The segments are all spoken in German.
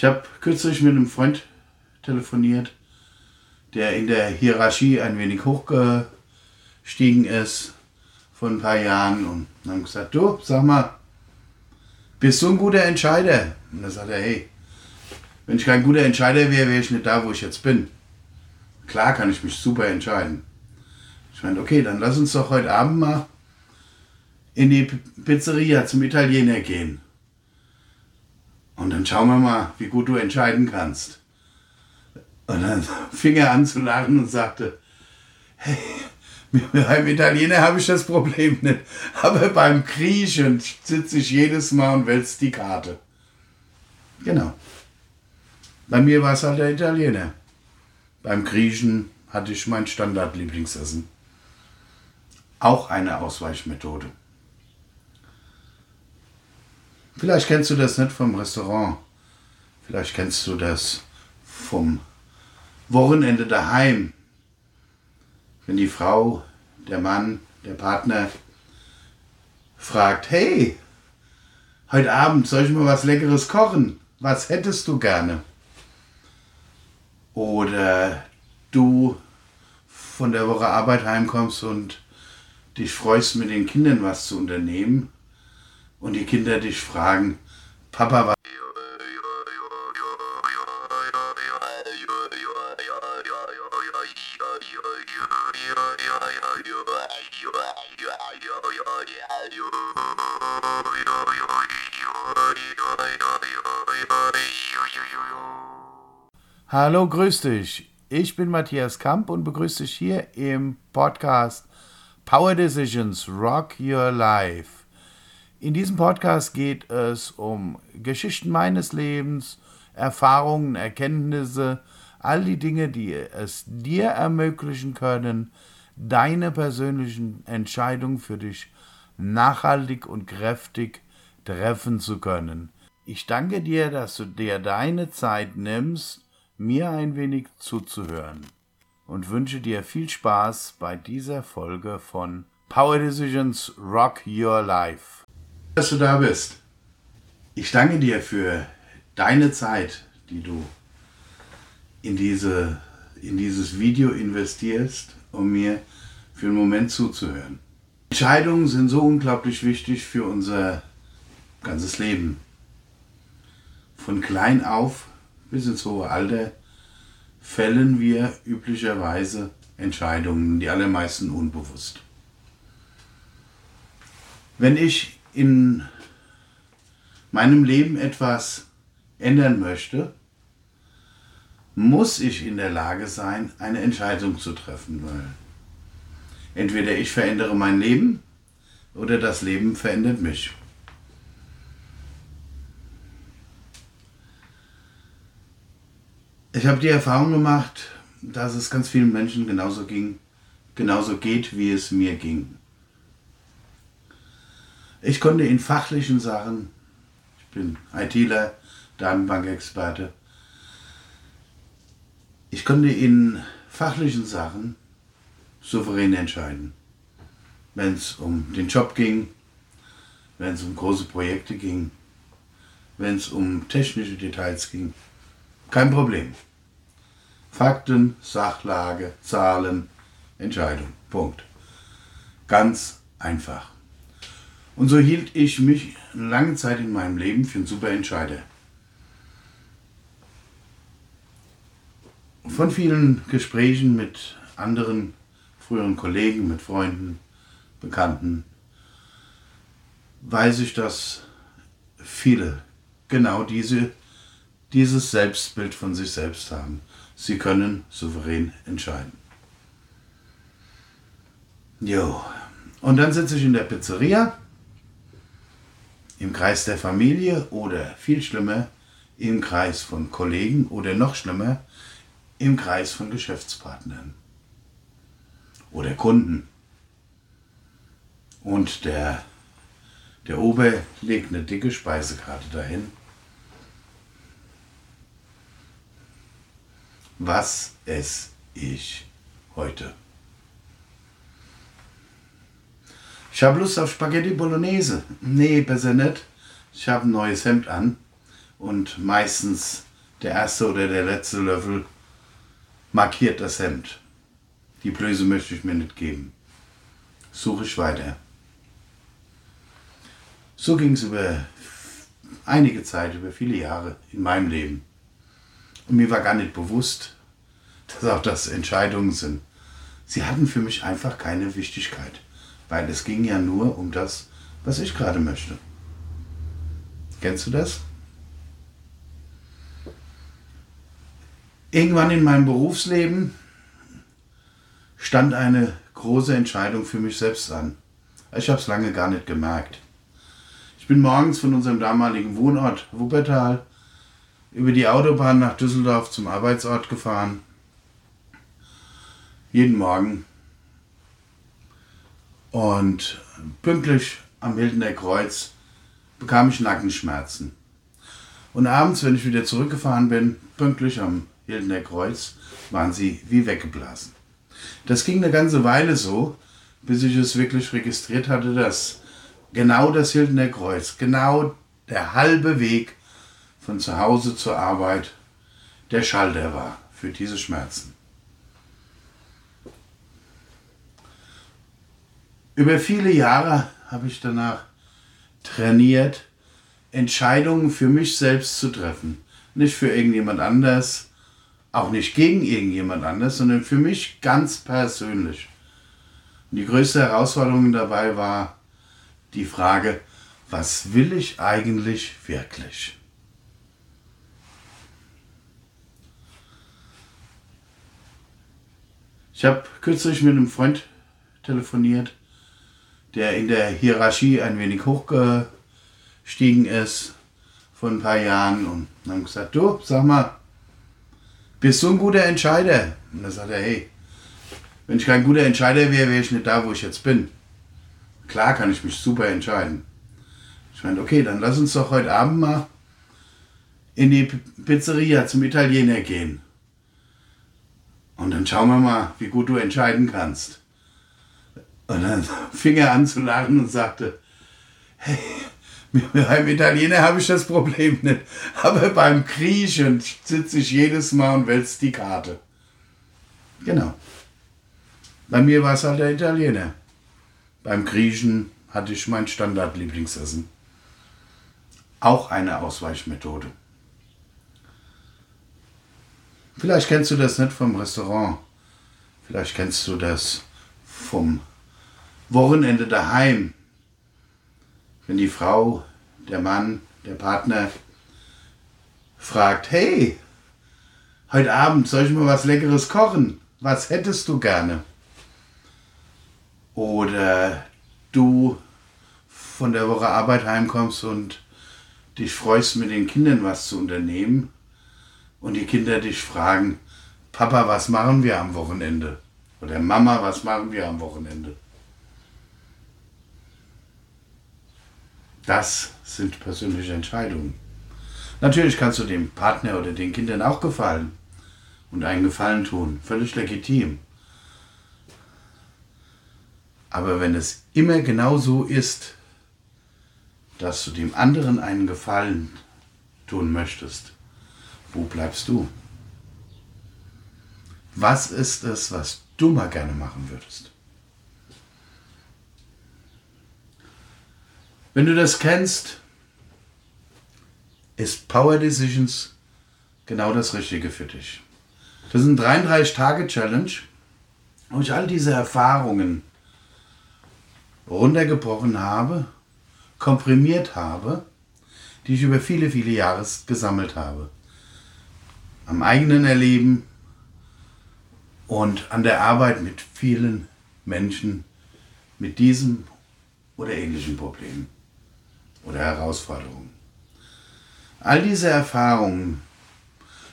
Ich habe kürzlich mit einem Freund telefoniert, der in der Hierarchie ein wenig hochgestiegen ist vor ein paar Jahren und haben gesagt, du, sag mal, bist du ein guter Entscheider? Und da sagt er, hey, wenn ich kein guter Entscheider wäre, wäre ich nicht da, wo ich jetzt bin. Klar kann ich mich super entscheiden. Ich meine, okay, dann lass uns doch heute Abend mal in die Pizzeria zum Italiener gehen. Und dann schauen wir mal, wie gut du entscheiden kannst. Und dann fing er an zu lachen und sagte, hey, beim Italiener habe ich das Problem nicht. Aber beim Griechen sitze ich jedes Mal und wälze die Karte. Genau. Bei mir war es halt der Italiener. Beim Griechen hatte ich mein Standardlieblingsessen. Auch eine Ausweichmethode. Vielleicht kennst du das nicht vom Restaurant. Vielleicht kennst du das vom Wochenende daheim. Wenn die Frau, der Mann, der Partner fragt, hey, heute Abend soll ich mal was Leckeres kochen? Was hättest du gerne? Oder du von der Woche Arbeit heimkommst und dich freust, mit den Kindern was zu unternehmen und die Kinder dich fragen, Papa, was... Hallo, grüß dich. Ich bin Matthias Kamp und begrüße dich hier im Podcast Power Decisions Rock Your Life. In diesem Podcast geht es um Geschichten meines Lebens, Erfahrungen, Erkenntnisse, all die Dinge, die es dir ermöglichen können, deine persönlichen Entscheidungen für dich nachhaltig und kräftig treffen zu können. Ich danke dir, dass du dir deine Zeit nimmst, mir ein wenig zuzuhören und wünsche dir viel Spaß bei dieser Folge von Power Decisions Rock Your Life dass du da bist. Ich danke dir für deine Zeit, die du in, diese, in dieses Video investierst, um mir für einen Moment zuzuhören. Entscheidungen sind so unglaublich wichtig für unser ganzes Leben. Von klein auf bis ins hohe Alter fällen wir üblicherweise Entscheidungen, die allermeisten unbewusst. Wenn ich in meinem Leben etwas ändern möchte, muss ich in der Lage sein, eine Entscheidung zu treffen, weil entweder ich verändere mein Leben oder das Leben verändert mich. Ich habe die Erfahrung gemacht, dass es ganz vielen Menschen genauso ging, genauso geht, wie es mir ging. Ich konnte in fachlichen Sachen, ich bin ITler, Datenbankexperte, ich konnte in fachlichen Sachen souverän entscheiden. Wenn es um den Job ging, wenn es um große Projekte ging, wenn es um technische Details ging. Kein Problem. Fakten, Sachlage, Zahlen, Entscheidung. Punkt. Ganz einfach. Und so hielt ich mich lange Zeit in meinem Leben für einen super Entscheider. Von vielen Gesprächen mit anderen früheren Kollegen, mit Freunden, Bekannten, weiß ich, dass viele genau diese, dieses Selbstbild von sich selbst haben. Sie können souverän entscheiden. Jo. Und dann sitze ich in der Pizzeria im Kreis der Familie oder viel schlimmer im Kreis von Kollegen oder noch schlimmer im Kreis von Geschäftspartnern oder Kunden. Und der, der Ober legt eine dicke Speisekarte dahin. Was esse ich heute? Ich habe Lust auf Spaghetti Bolognese. Nee, besser nicht. Ich habe ein neues Hemd an und meistens der erste oder der letzte Löffel markiert das Hemd. Die Blöße möchte ich mir nicht geben. Suche ich weiter. So ging es über einige Zeit, über viele Jahre in meinem Leben. Und mir war gar nicht bewusst, dass auch das Entscheidungen sind. Sie hatten für mich einfach keine Wichtigkeit, weil es ging ja nur um das, was ich gerade möchte. Kennst du das? Irgendwann in meinem Berufsleben stand eine große Entscheidung für mich selbst an. Ich habe es lange gar nicht gemerkt. Ich bin morgens von unserem damaligen Wohnort Wuppertal über die Autobahn nach Düsseldorf zum Arbeitsort gefahren. Jeden Morgen. Und pünktlich am Hildener Kreuz bekam ich Nackenschmerzen. Und abends, wenn ich wieder zurückgefahren bin, pünktlich am Hildener Kreuz, waren sie wie weggeblasen. Das ging eine ganze Weile so, bis ich es wirklich registriert hatte, dass genau das Hildener Kreuz, genau der halbe Weg von zu Hause zur Arbeit der Schalter war für diese Schmerzen. Über viele Jahre habe ich danach trainiert, Entscheidungen für mich selbst zu treffen. Nicht für irgendjemand anders, auch nicht gegen irgendjemand anders, sondern für mich ganz persönlich. Und die größte Herausforderung dabei war die Frage, was will ich eigentlich wirklich? Ich habe kürzlich mit einem Freund telefoniert, der in der Hierarchie ein wenig hochgestiegen ist vor ein paar Jahren und haben gesagt, du, sag mal, bist du ein guter Entscheider? Und dann sagt er, hey, wenn ich kein guter Entscheider wäre, wäre ich nicht da, wo ich jetzt bin. Klar kann ich mich super entscheiden. Ich meine, okay, dann lass uns doch heute Abend mal in die Pizzeria zum Italiener gehen. Und dann schauen wir mal, wie gut du entscheiden kannst. Und dann fing er an zu lachen und sagte, hey, beim Italiener habe ich das Problem nicht. Aber beim Griechen sitze ich jedes Mal und wälze die Karte. Genau. Bei mir war es halt der Italiener. Beim Griechen hatte ich mein Standardlieblingsessen. Auch eine Ausweichmethode. Vielleicht kennst du das nicht vom Restaurant. Vielleicht kennst du das vom Wochenende daheim wenn die Frau, der Mann, der Partner fragt, hey, heute Abend soll ich mal was Leckeres kochen? Was hättest du gerne? Oder du von der Woche Arbeit heimkommst und dich freust, mit den Kindern was zu unternehmen und die Kinder dich fragen, Papa, was machen wir am Wochenende? Oder Mama, was machen wir am Wochenende? Das sind persönliche Entscheidungen. Natürlich kannst du dem Partner oder den Kindern auch gefallen und einen Gefallen tun. Völlig legitim. Aber wenn es immer genau so ist, dass du dem anderen einen Gefallen tun möchtest, wo bleibst du? Was ist es, was du mal gerne machen würdest? Wenn du das kennst, ist Power Decisions genau das Richtige für dich. Das ist ein 33-Tage-Challenge, wo ich all diese Erfahrungen runtergebrochen habe, komprimiert habe, die ich über viele, viele Jahre gesammelt habe. Am eigenen Erleben und an der Arbeit mit vielen Menschen mit diesem oder ähnlichen Problemen oder Herausforderungen. All diese Erfahrungen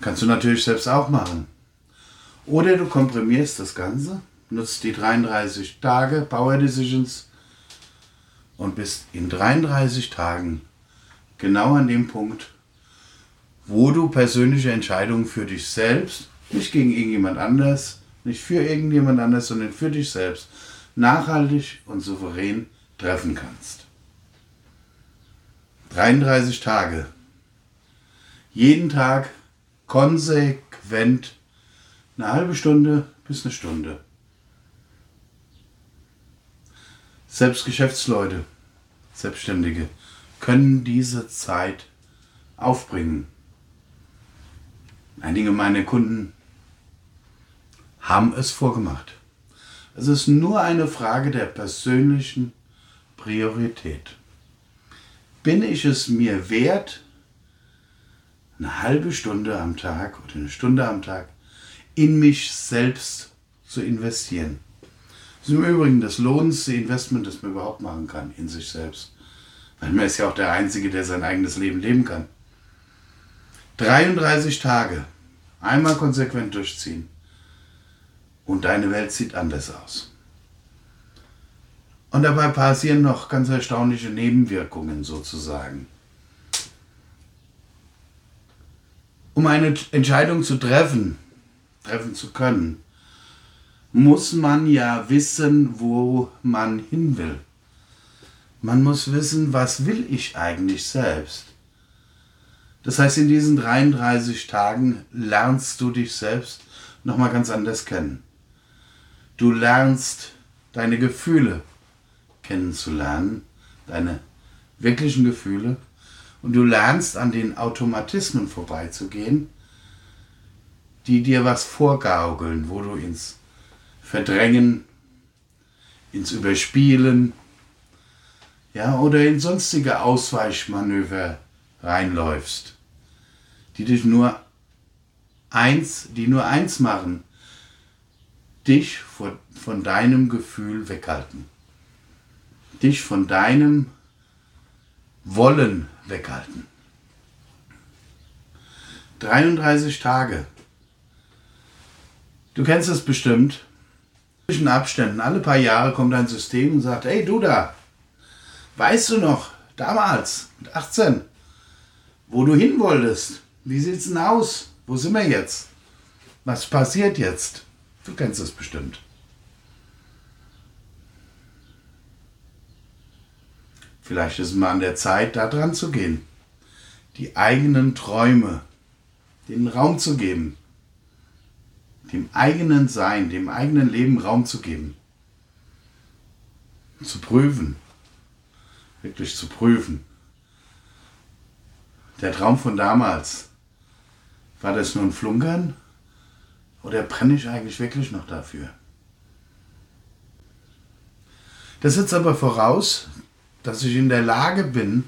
kannst du natürlich selbst auch machen. Oder du komprimierst das Ganze, nutzt die 33 Tage Power Decisions und bist in 33 Tagen genau an dem Punkt, wo du persönliche Entscheidungen für dich selbst, nicht gegen irgendjemand anders, nicht für irgendjemand anders, sondern für dich selbst, nachhaltig und souverän treffen kannst. 33 Tage. Jeden Tag konsequent eine halbe Stunde bis eine Stunde. Selbst Geschäftsleute, Selbstständige können diese Zeit aufbringen. Einige meiner Kunden haben es vorgemacht. Es ist nur eine Frage der persönlichen Priorität. Bin ich es mir wert, eine halbe Stunde am Tag oder eine Stunde am Tag in mich selbst zu investieren? Das ist im Übrigen das lohnendste Investment, das man überhaupt machen kann in sich selbst. Weil man ist ja auch der Einzige, der sein eigenes Leben leben kann. 33 Tage einmal konsequent durchziehen und deine Welt sieht anders aus. Und dabei passieren noch ganz erstaunliche Nebenwirkungen sozusagen. Um eine Entscheidung zu treffen, treffen zu können, muss man ja wissen, wo man hin will. Man muss wissen, was will ich eigentlich selbst. Das heißt, in diesen 33 Tagen lernst du dich selbst nochmal ganz anders kennen. Du lernst deine Gefühle kennenzulernen, deine wirklichen Gefühle, und du lernst an den Automatismen vorbeizugehen, die dir was vorgaukeln, wo du ins Verdrängen, ins Überspielen, ja, oder in sonstige Ausweichmanöver reinläufst, die dich nur eins, die nur eins machen, dich von, von deinem Gefühl weghalten. Dich von deinem Wollen weghalten. 33 Tage. Du kennst es bestimmt. Zwischen Abständen, alle paar Jahre kommt ein System und sagt, hey du da, weißt du noch, damals, mit 18, wo du hin wolltest? Wie sieht's denn aus? Wo sind wir jetzt? Was passiert jetzt? Du kennst es bestimmt. Vielleicht ist es mal an der Zeit, da dran zu gehen. Die eigenen Träume, den Raum zu geben. Dem eigenen Sein, dem eigenen Leben Raum zu geben. Zu prüfen. Wirklich zu prüfen. Der Traum von damals. War das nur ein Flunkern? Oder brenne ich eigentlich wirklich noch dafür? Das setzt aber voraus, dass ich in der Lage bin,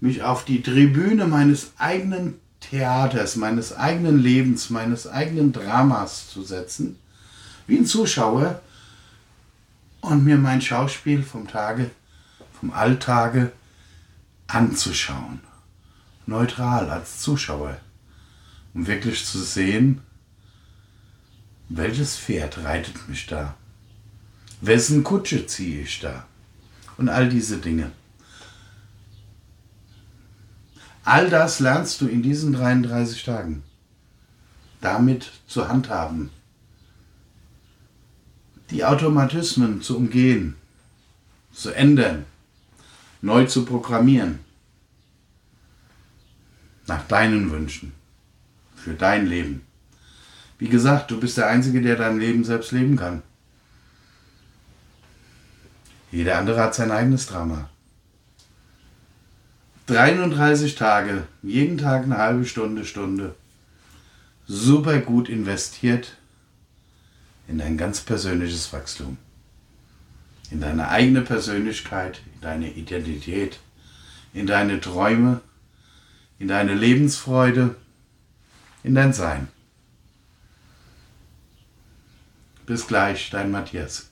mich auf die Tribüne meines eigenen Theaters, meines eigenen Lebens, meines eigenen Dramas zu setzen, wie ein Zuschauer, und mir mein Schauspiel vom Tage, vom Alltage anzuschauen. Neutral als Zuschauer, um wirklich zu sehen, welches Pferd reitet mich da? Wessen Kutsche ziehe ich da? Und all diese Dinge. All das lernst du in diesen 33 Tagen. Damit zu handhaben. Die Automatismen zu umgehen, zu ändern, neu zu programmieren. Nach deinen Wünschen. Für dein Leben. Wie gesagt, du bist der Einzige, der dein Leben selbst leben kann. Jeder andere hat sein eigenes Drama. 33 Tage, jeden Tag eine halbe Stunde, Stunde. Super gut investiert in dein ganz persönliches Wachstum. In deine eigene Persönlichkeit, in deine Identität, in deine Träume, in deine Lebensfreude, in dein Sein. Bis gleich, dein Matthias.